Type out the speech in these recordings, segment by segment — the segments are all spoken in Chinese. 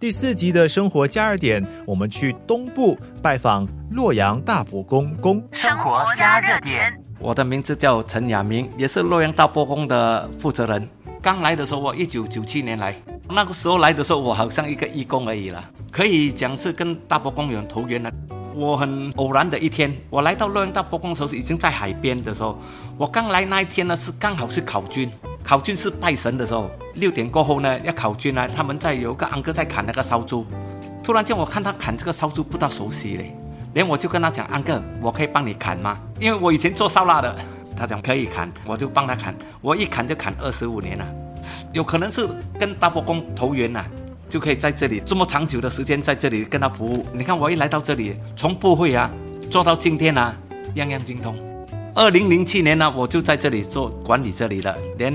第四集的生活加热点，我们去东部拜访洛阳大伯公公。生活加热点，我的名字叫陈雅明，也是洛阳大伯公的负责人。刚来的时候，我一九九七年来，那个时候来的时候，我好像一个义工而已了，可以讲是跟大伯公有投缘了。我很偶然的一天，我来到洛阳大伯公的时候是已经在海边的时候，我刚来那一天呢是刚好是考军，考军是拜神的时候，六点过后呢要考军呢，他们在有一个安哥在砍那个烧猪，突然间我看他砍这个烧猪不大熟悉嘞，连我就跟他讲安哥，我可以帮你砍吗？因为我以前做烧腊的，他讲可以砍，我就帮他砍，我一砍就砍二十五年了，有可能是跟大伯公投缘呐。就可以在这里这么长久的时间在这里跟他服务。你看我一来到这里，从不会啊做到今天啊，样样精通。二零零七年呢，我就在这里做管理这里了，连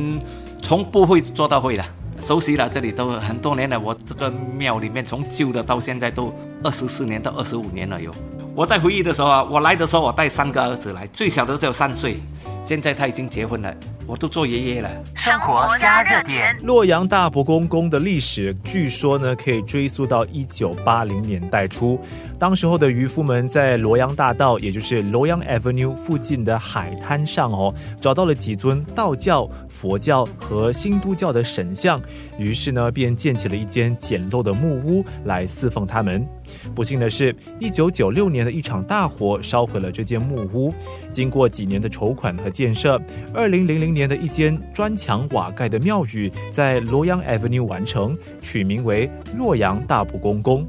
从不会做到会了，熟悉了这里都很多年了。我这个庙里面从旧的到现在都二十四年到二十五年了有。我在回忆的时候啊，我来的时候我带三个儿子来，最小的只有三岁，现在他已经结婚了。我都做爷爷了。生活加热点。洛阳大伯公公的历史，据说呢可以追溯到一九八零年代初。当时候的渔夫们在洛阳大道，也就是洛阳 Avenue 附近的海滩上哦，找到了几尊道教、佛教和新都教的神像，于是呢便建起了一间简陋的木屋来侍奉他们。不幸的是，一九九六年的一场大火烧毁了这间木屋。经过几年的筹款和建设，二零零零年的一间砖墙瓦盖的庙宇在洛阳 Avenue 完成，取名为洛阳大卜公宫。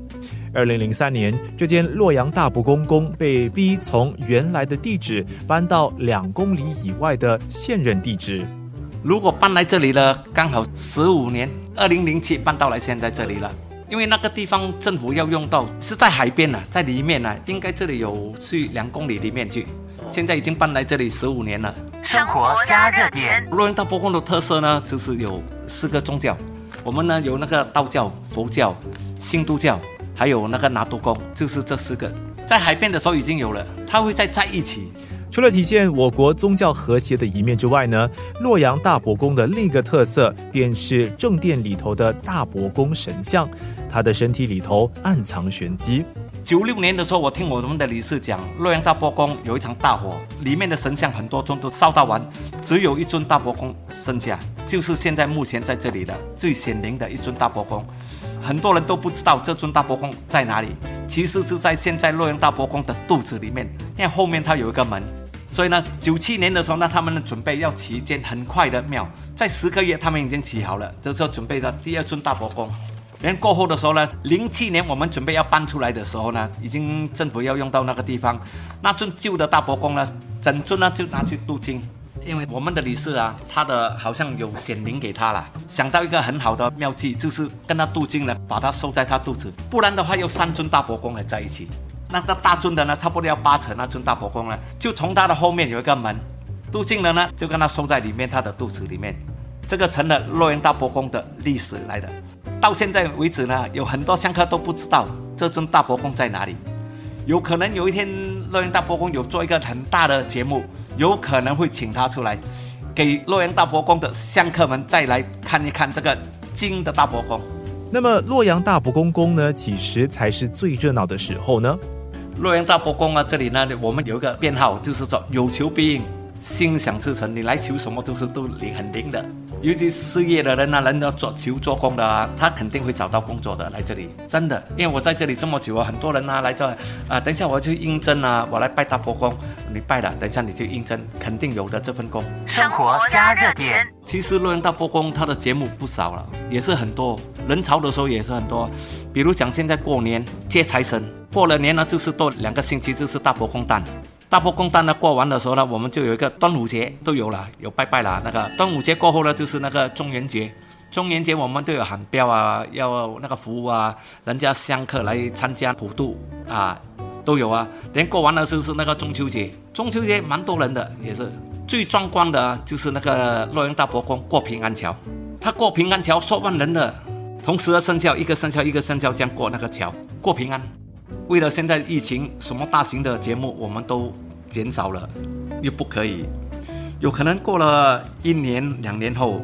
二零零三年，这间洛阳大卜公宫被逼从原来的地址搬到两公里以外的现任地址。如果搬来这里了，刚好十五年，二零零七搬到来现在这里了。因为那个地方政府要用到是在海边呢，在里面呢，应该这里有去两公里里面去。现在已经搬来这里十五年了。生活加热点。洛阳大伯公的特色呢，就是有四个宗教。我们呢有那个道教、佛教、新都教，还有那个拿督公，就是这四个。在海边的时候已经有了，它会再在一起。除了体现我国宗教和谐的一面之外呢，洛阳大伯公的另一个特色便是正殿里头的大伯公神像，他的身体里头暗藏玄机。九六年的时候，我听我们的理事讲，洛阳大伯公有一场大火，里面的神像很多尊都烧到完，只有一尊大伯公剩下，就是现在目前在这里的最显灵的一尊大伯公。很多人都不知道这尊大伯公在哪里，其实就在现在洛阳大伯公的肚子里面，因为后面它有一个门。所以呢，九七年的时候呢，他们准备要起一间很快的庙，在十个月他们已经起好了，这时候准备的第二尊大伯公。连过后的时候呢，零七年我们准备要搬出来的时候呢，已经政府要用到那个地方，那尊旧的大伯公呢，整尊呢就拿去镀金，因为我们的理事啊，他的好像有显灵给他了，想到一个很好的妙计，就是跟他镀金了，把它收在他肚子，不然的话有三尊大伯公还在一起。那个大尊的呢，差不多要八成。那尊大伯公呢，就从他的后面有一个门，镀金了呢，就跟他收在里面，他的肚子里面。这个成了洛阳大伯公的历史来的。到现在为止呢，有很多香客都不知道这尊大伯公在哪里。有可能有一天洛阳大伯公有做一个很大的节目，有可能会请他出来，给洛阳大伯公的香客们再来看一看这个金的大伯公。那么洛阳大伯公宫呢，几时才是最热闹的时候呢？洛阳大伯公啊，这里呢，我们有一个编号，就是说有求必应，心想事成。你来求什么都是都灵很灵的。尤其失业的人啊，人要做求做工的啊，他肯定会找到工作的。来这里真的，因为我在这里这么久啊，很多人啊来这啊，等一下我要去应征啊，我来拜大伯公，你拜了，等一下你就应征，肯定有的这份工。生活加热点。其实洛阳大伯公他的节目不少了，也是很多人潮的时候也是很多。比如讲现在过年接财神。过了年呢，就是多两个星期，就是大伯公诞。大伯公诞呢，过完的时候呢，我们就有一个端午节，都有了，有拜拜了。那个端午节过后呢，就是那个中元节。中元节我们都有喊标啊，要那个服务啊，人家香客来参加普渡啊，都有啊。连过完了就是那个中秋节，中秋节蛮多人的，也是最壮观的，就是那个洛阳大伯公过平安桥。他过平安桥，说万人的，同时的生肖一个生肖一个生肖这样过那个桥，过平安。为了现在疫情，什么大型的节目我们都减少了，又不可以，有可能过了一年两年后，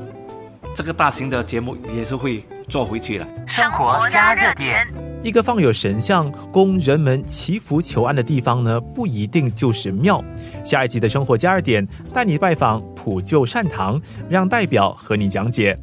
这个大型的节目也是会做回去了。生活加热点，一个放有神像供人们祈福求安的地方呢，不一定就是庙。下一集的生活加热点带你拜访普救善堂，让代表和你讲解。